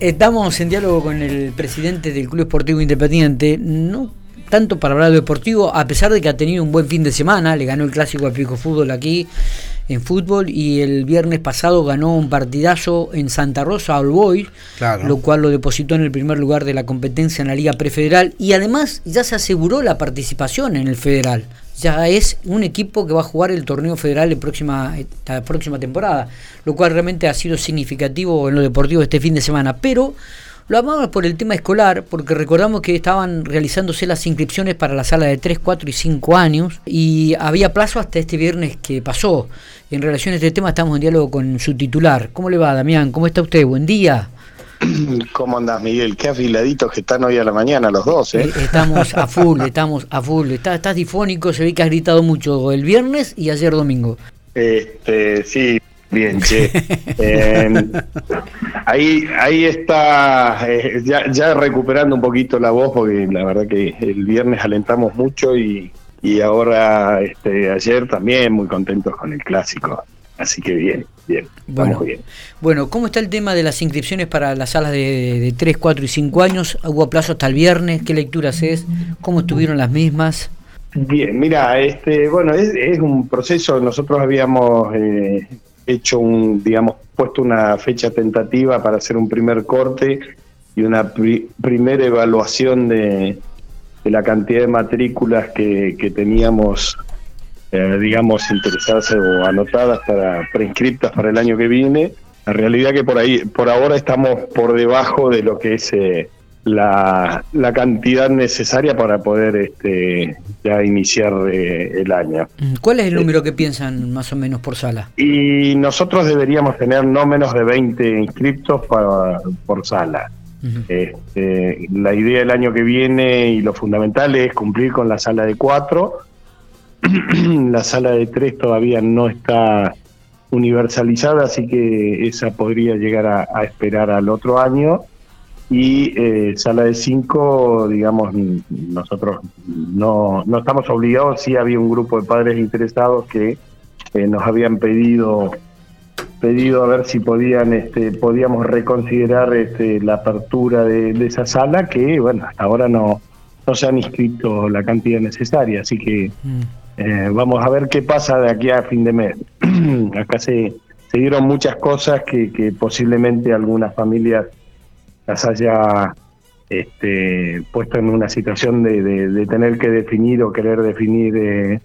Estamos en diálogo con el presidente del Club Esportivo Independiente, no tanto para hablar de deportivo, a pesar de que ha tenido un buen fin de semana, le ganó el clásico al Pico Fútbol aquí en fútbol y el viernes pasado ganó un partidazo en Santa Rosa All Boys, lo cual lo depositó en el primer lugar de la competencia en la Liga Prefederal y además ya se aseguró la participación en el Federal ya es un equipo que va a jugar el torneo federal en próxima, la próxima temporada, lo cual realmente ha sido significativo en lo deportivo este fin de semana. Pero lo amamos por el tema escolar, porque recordamos que estaban realizándose las inscripciones para la sala de 3, 4 y 5 años y había plazo hasta este viernes que pasó. En relación a este tema estamos en diálogo con su titular. ¿Cómo le va, Damián? ¿Cómo está usted? Buen día. ¿Cómo andás, Miguel? Qué afiladitos que están hoy a la mañana los dos, ¿eh? eh estamos a full, estamos a full. Estás, estás difónico, se ve que has gritado mucho el viernes y ayer domingo. Este, sí, bien, che. Em, ahí, ahí está, eh, ya, recuperando un poquito la voz, porque la verdad que el viernes alentamos mucho y, y ahora, este, ayer también muy contentos con el clásico. Así que bien, bien, bueno, bien. Bueno, ¿cómo está el tema de las inscripciones para las salas de, de 3, 4 y 5 años? ¿Hubo plazo hasta el viernes? ¿Qué lecturas es? ¿Cómo estuvieron las mismas? Bien, mira, este, bueno, es, un proceso, nosotros habíamos eh, hecho un, digamos, puesto una fecha tentativa para hacer un primer corte y una primera evaluación de, la cantidad de matrículas que, que teníamos eh, digamos, interesadas o anotadas para preinscriptas para el año que viene. La realidad que por ahí, por ahora estamos por debajo de lo que es eh, la, cantidad necesaria para poder este, ya iniciar eh, el año. Mm, ¿Cuál es el número que piensan más o menos por sala? Y nosotros deberíamos tener no menos de 20 inscriptos para, por sala. este, la idea del año que viene y lo fundamental es cumplir con la sala de cuatro la sala de tres todavía no está universalizada, así que esa podría llegar a, esperar al otro año. Y eh, sala de cinco, digamos, nosotros no, no estamos obligados, sí había un grupo de padres interesados que eh, nos habían pedido pedido a ver si podían este, podíamos reconsiderar este, la apertura de, esa sala que bueno hasta ahora no no se han inscrito la cantidad necesaria así que mm. Eh, vamos a ver qué pasa de aquí a fin de mes. Acá se, se, dieron muchas cosas que, posiblemente algunas familias las haya este, puesto en una situación de, tener que definir o querer definir, eh,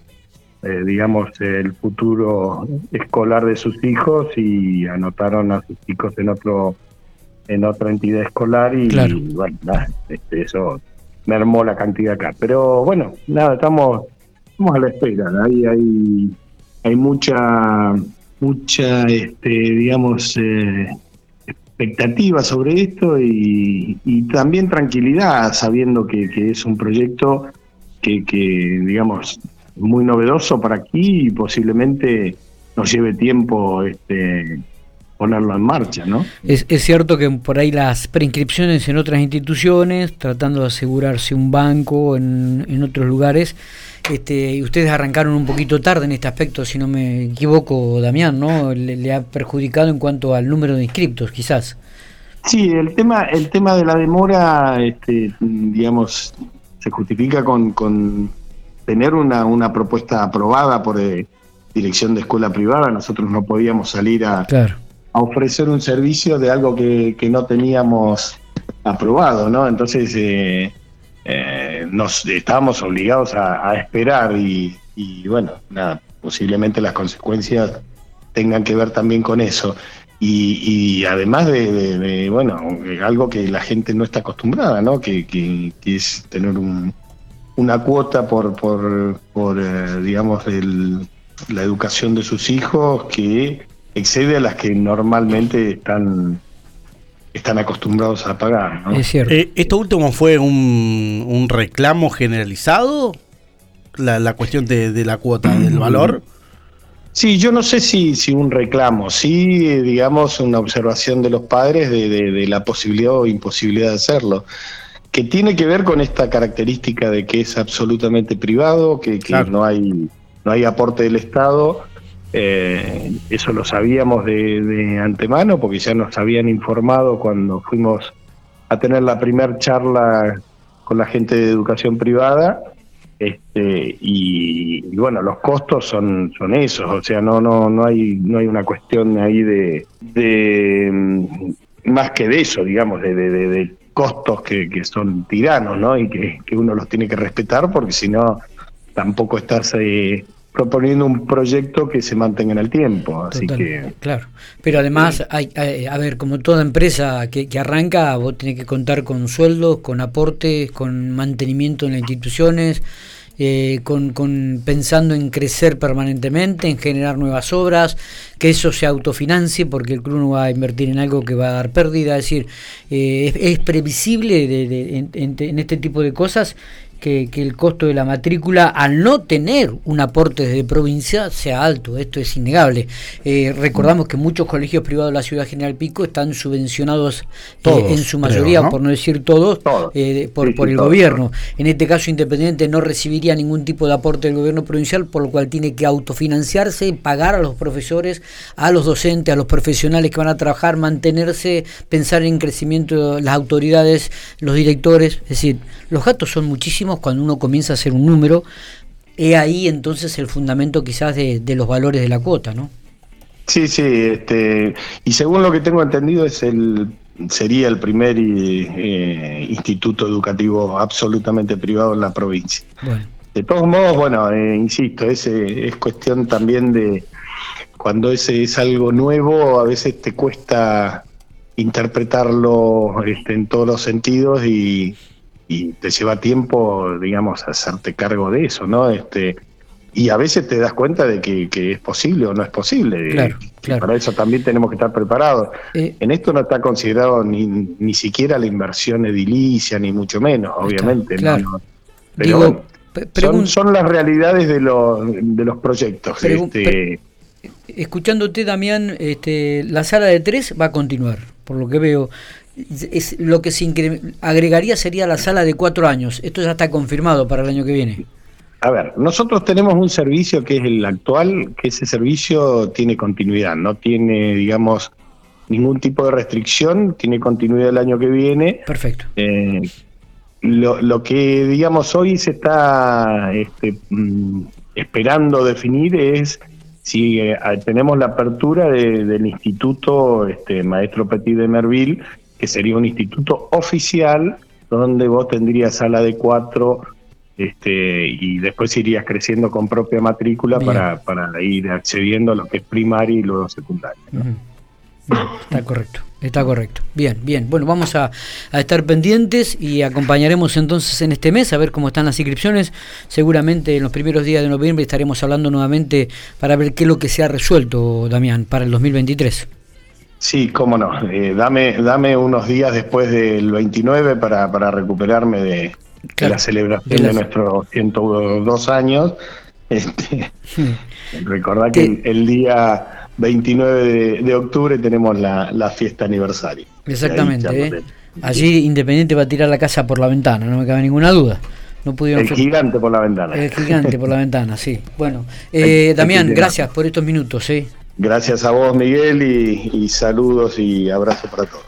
eh, digamos, el futuro escolar de sus hijos y anotaron a sus hijos en otro en otra entidad escolar y, bueno, este, eso mermó la cantidad acá. Pero bueno, nada, estamos estamos a la espera. Ahí hay, hay mucha, mucha, este, digamos, eh, expectativa sobre esto y, también tranquilidad, sabiendo que, es un proyecto que, que, digamos, muy novedoso para aquí y posiblemente nos lleve tiempo este, ponerlo en marcha, ¿no? Es, es, cierto que por ahí las preinscripciones en otras instituciones, tratando de asegurarse un banco en, en otros lugares, este, ustedes arrancaron un poquito tarde en este aspecto, si no me equivoco, Damián, ¿no? Le, ha perjudicado en cuanto al número de inscriptos, quizás. Sí, el tema, el tema de la demora, este, digamos, se justifica con, con tener una, una propuesta aprobada por eh, dirección de escuela privada. Nosotros no podíamos salir a, a ofrecer un servicio de algo que, que no teníamos aprobado, ¿no? Entonces, eh, eh, nos estábamos obligados a, esperar y, bueno, nada, posiblemente las consecuencias tengan que ver también con eso. Y, además de, bueno, algo que la gente no está acostumbrada, ¿no? Que, es tener una cuota por, por, por eh, digamos, la educación de sus hijos que excede a las que normalmente están están acostumbrados a pagar. ¿no? Es cierto. Eh, ¿Esto último fue un, reclamo generalizado? La, cuestión de, la cuota, del valor. Sí, yo no sé si, si un reclamo, sí, digamos, una observación de los padres de, la posibilidad o imposibilidad de hacerlo, que tiene que ver con esta característica de que es absolutamente privado, que, no, hay, no hay aporte del Estado Eh, eso lo sabíamos de, antemano porque ya nos habían informado cuando fuimos a tener la primera charla con la gente de educación privada. Este, y, bueno, los costos son, son esos, o sea, no, no, no hay, no hay una cuestión ahí de, de mm, más que de eso, digamos, de, de, costos que, que, son tiranos, ¿no? Y que, que, uno los tiene que respetar porque si no, tampoco estás eh, proponiendo un proyecto que se mantenga en el tiempo. Así que, claro, pero además, hay, a ver, como toda empresa que, arranca, vos tenés que contar con sueldos, con aportes, con mantenimiento en las instituciones, eh, con, con, pensando en crecer permanentemente, en generar nuevas obras, que eso se autofinancie, porque el club no va a invertir en algo que va a dar pérdida. Es decir, eh, es, previsible de, en, este tipo de cosas que, el costo de la matrícula, al no tener un aporte desde provincia, sea alto. Esto es innegable. Eh, recordamos que muchos colegios privados de la ciudad General Pico están subvencionados eh, en su mayoría, por no decir todos, eh, por, por el gobierno. En este caso, Independiente no recibiría ningún tipo de aporte del gobierno provincial, por lo cual tiene que autofinanciarse, pagar a los profesores, a los docentes, a los profesionales que van a trabajar, mantenerse, pensar en crecimiento las autoridades, los directores. Es decir, los gastos son muchísimos cuando uno comienza a hacer un número, he ahí entonces el fundamento quizás de, los valores de la cuota, ¿no? Sí, sí, este, y según lo que tengo entendido es el sería el primer eh, instituto educativo absolutamente privado en la provincia. De todos modos, bueno, eh, insisto, es, es cuestión también de cuando ese es algo nuevo, a veces te cuesta interpretarlo este, en todos los sentidos y, y te lleva tiempo, digamos, hacerte cargo de eso, ¿no? Este, y a veces te das cuenta de que, es posible o no es posible. Claro, Para eso también tenemos que estar preparados. Eh, en esto no está considerado ni, ni siquiera la inversión edilicia, ni mucho menos, obviamente. pero son, son, las realidades de los, de los proyectos. este, escuchándote, Damián, este, la sala de tres va a continuar, por lo que veo es, lo que se agregaría sería la sala de cuatro años. Esto ya está confirmado para el año que viene. A ver, nosotros tenemos un servicio que es el actual, que ese servicio tiene continuidad, no tiene, digamos, ningún tipo de restricción, tiene continuidad el año que viene. Perfecto. Eh, lo, que, digamos, hoy se está este, mm, esperando definir es si eh, tenemos la apertura del Instituto este, Maestro Petit de Merville que sería un instituto oficial donde vos tendrías sala de cuatro este, y después irías creciendo con propia matrícula para, para, ir accediendo a lo que es primaria y luego secundaria. Está correcto, está correcto. Bien, bien. Bueno, vamos a, a, estar pendientes y acompañaremos entonces en este mes a ver cómo están las inscripciones. Seguramente en los primeros días de noviembre estaremos hablando nuevamente para ver qué es lo que se ha resuelto, Damián, para el 2023. Sí, cómo no. Eh, dame, dame unos días después del 29 para, para recuperarme de, la celebración de nuestros 102 años. Este, recordad que el, día 29 de, octubre tenemos la, la, fiesta aniversario. Exactamente. ¿eh? Allí Independiente va a tirar la casa por la ventana, no me cabe ninguna duda. No el gigante por la ventana. El gigante por la ventana, sí. Bueno, eh, Damián, gracias por estos minutos. ¿eh? Gracias a vos, Miguel, y, y saludos y abrazos para todos.